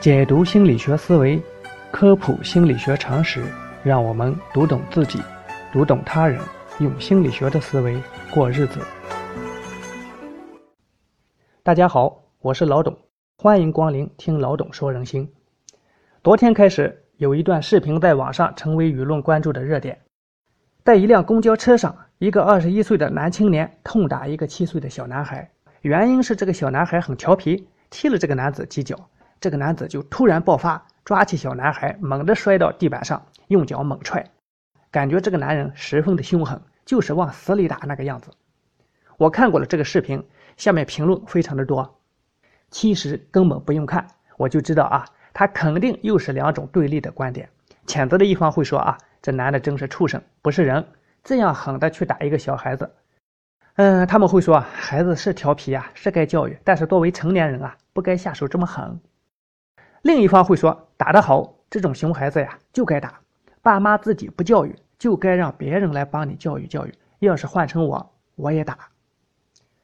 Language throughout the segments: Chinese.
解读心理学思维，科普心理学常识，让我们读懂自己，读懂他人，用心理学的思维过日子。大家好，我是老董，欢迎光临听老董说人心。昨天开始，有一段视频在网上成为舆论关注的热点。在一辆公交车上，一个二十一岁的男青年痛打一个七岁的小男孩，原因是这个小男孩很调皮，踢了这个男子几脚。这个男子就突然爆发，抓起小男孩，猛地摔到地板上，用脚猛踹，感觉这个男人十分的凶狠，就是往死里打那个样子。我看过了这个视频，下面评论非常的多，其实根本不用看，我就知道啊，他肯定又是两种对立的观点。谴责的一方会说啊，这男的真是畜生，不是人，这样狠的去打一个小孩子。嗯，他们会说孩子是调皮啊，是该教育，但是作为成年人啊，不该下手这么狠。另一方会说打得好，这种熊孩子呀就该打，爸妈自己不教育，就该让别人来帮你教育教育。要是换成我，我也打。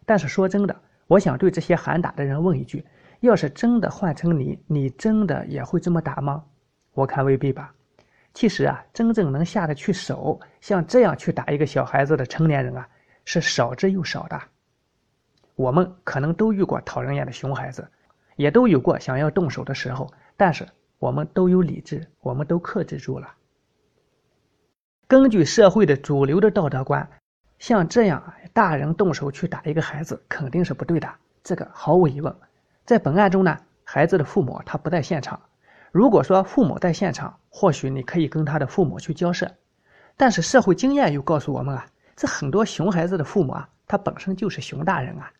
但是说真的，我想对这些喊打的人问一句：要是真的换成你，你真的也会这么打吗？我看未必吧。其实啊，真正能下得去手，像这样去打一个小孩子的成年人啊，是少之又少的。我们可能都遇过讨人厌的熊孩子。也都有过想要动手的时候，但是我们都有理智，我们都克制住了。根据社会的主流的道德观，像这样大人动手去打一个孩子肯定是不对的，这个毫无疑问。在本案中呢，孩子的父母他不在现场。如果说父母在现场，或许你可以跟他的父母去交涉。但是社会经验又告诉我们啊，这很多熊孩子的父母啊，他本身就是熊大人啊，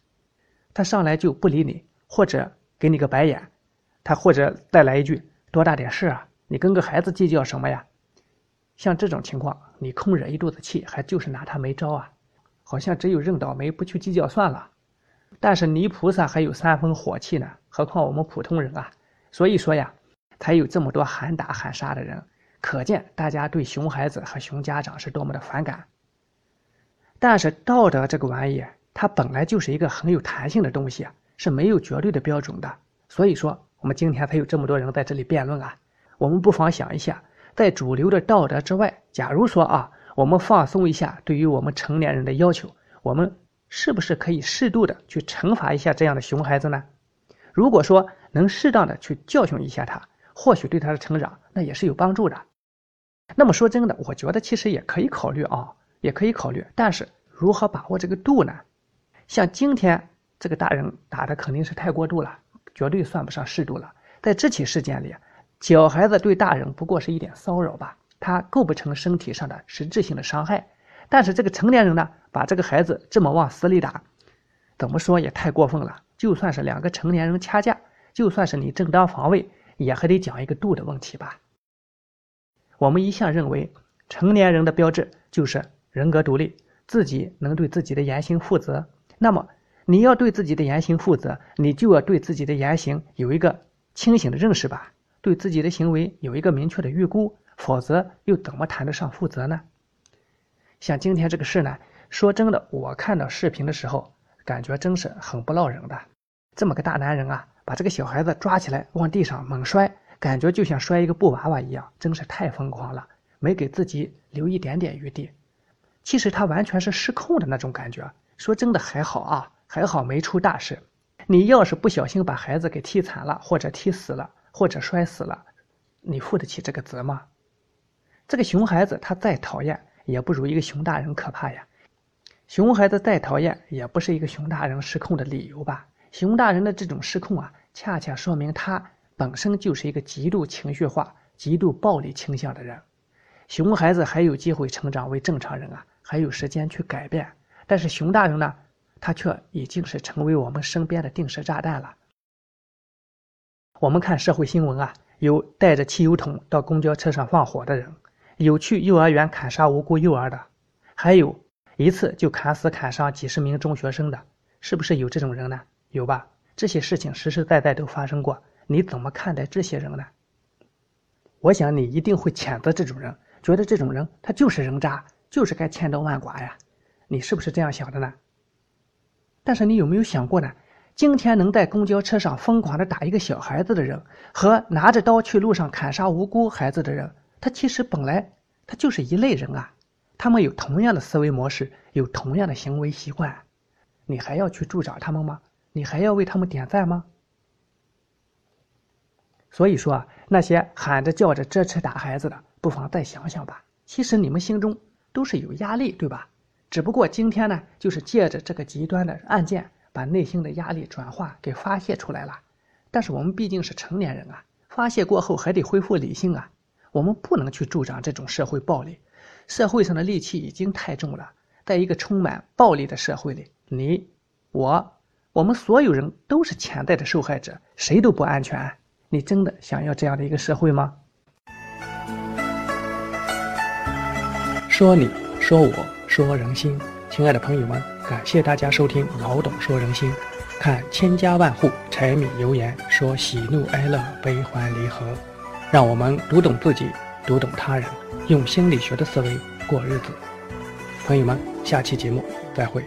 他上来就不理你，或者。给你个白眼，他或者再来一句多大点事啊？你跟个孩子计较什么呀？像这种情况，你空惹一肚子气，还就是拿他没招啊？好像只有认倒霉不去计较算了。但是泥菩萨还有三分火气呢，何况我们普通人啊？所以说呀，才有这么多喊打喊杀的人，可见大家对熊孩子和熊家长是多么的反感。但是道德这个玩意，它本来就是一个很有弹性的东西啊。是没有绝对的标准的，所以说我们今天才有这么多人在这里辩论啊。我们不妨想一下，在主流的道德之外，假如说啊，我们放松一下对于我们成年人的要求，我们是不是可以适度的去惩罚一下这样的熊孩子呢？如果说能适当的去教训一下他，或许对他的成长那也是有帮助的。那么说真的，我觉得其实也可以考虑啊，也可以考虑，但是如何把握这个度呢？像今天。这个大人打的肯定是太过度了，绝对算不上适度了。在这起事件里，小孩子对大人不过是一点骚扰吧，他构不成身体上的实质性的伤害。但是这个成年人呢，把这个孩子这么往死里打，怎么说也太过分了。就算是两个成年人掐架，就算是你正当防卫，也还得讲一个度的问题吧。我们一向认为，成年人的标志就是人格独立，自己能对自己的言行负责。那么。你要对自己的言行负责，你就要对自己的言行有一个清醒的认识吧，对自己的行为有一个明确的预估，否则又怎么谈得上负责呢？像今天这个事呢，说真的，我看到视频的时候，感觉真是很不落人的。这么个大男人啊，把这个小孩子抓起来往地上猛摔，感觉就像摔一个布娃娃一样，真是太疯狂了，没给自己留一点点余地。其实他完全是失控的那种感觉。说真的还好啊。还好没出大事，你要是不小心把孩子给踢惨了，或者踢死了，或者摔死了，你负得起这个责吗？这个熊孩子他再讨厌，也不如一个熊大人可怕呀。熊孩子再讨厌，也不是一个熊大人失控的理由吧？熊大人的这种失控啊，恰恰说明他本身就是一个极度情绪化、极度暴力倾向的人。熊孩子还有机会成长为正常人啊，还有时间去改变。但是熊大人呢？他却已经是成为我们身边的定时炸弹了。我们看社会新闻啊，有带着汽油桶到公交车上放火的人，有去幼儿园砍杀无辜幼儿的，还有一次就砍死砍伤几十名中学生的，是不是有这种人呢？有吧？这些事情实实在在都发生过。你怎么看待这些人呢？我想你一定会谴责这种人，觉得这种人他就是人渣，就是该千刀万剐呀。你是不是这样想的呢？但是你有没有想过呢？今天能在公交车上疯狂的打一个小孩子的人，和拿着刀去路上砍杀无辜孩子的人，他其实本来他就是一类人啊。他们有同样的思维模式，有同样的行为习惯，你还要去助长他们吗？你还要为他们点赞吗？所以说啊，那些喊着叫着支持打孩子的，不妨再想想吧。其实你们心中都是有压力，对吧？只不过今天呢，就是借着这个极端的案件，把内心的压力转化给发泄出来了。但是我们毕竟是成年人啊，发泄过后还得恢复理性啊。我们不能去助长这种社会暴力。社会上的戾气已经太重了，在一个充满暴力的社会里，你、我、我们所有人都是潜在的受害者，谁都不安全。你真的想要这样的一个社会吗？说你，说我，说人心，亲爱的朋友们，感谢大家收听老董说人心。看千家万户柴米油盐，说喜怒哀乐，悲欢离合，让我们读懂自己，读懂他人。用心理学的思维过日子，朋友们，下期节目再会。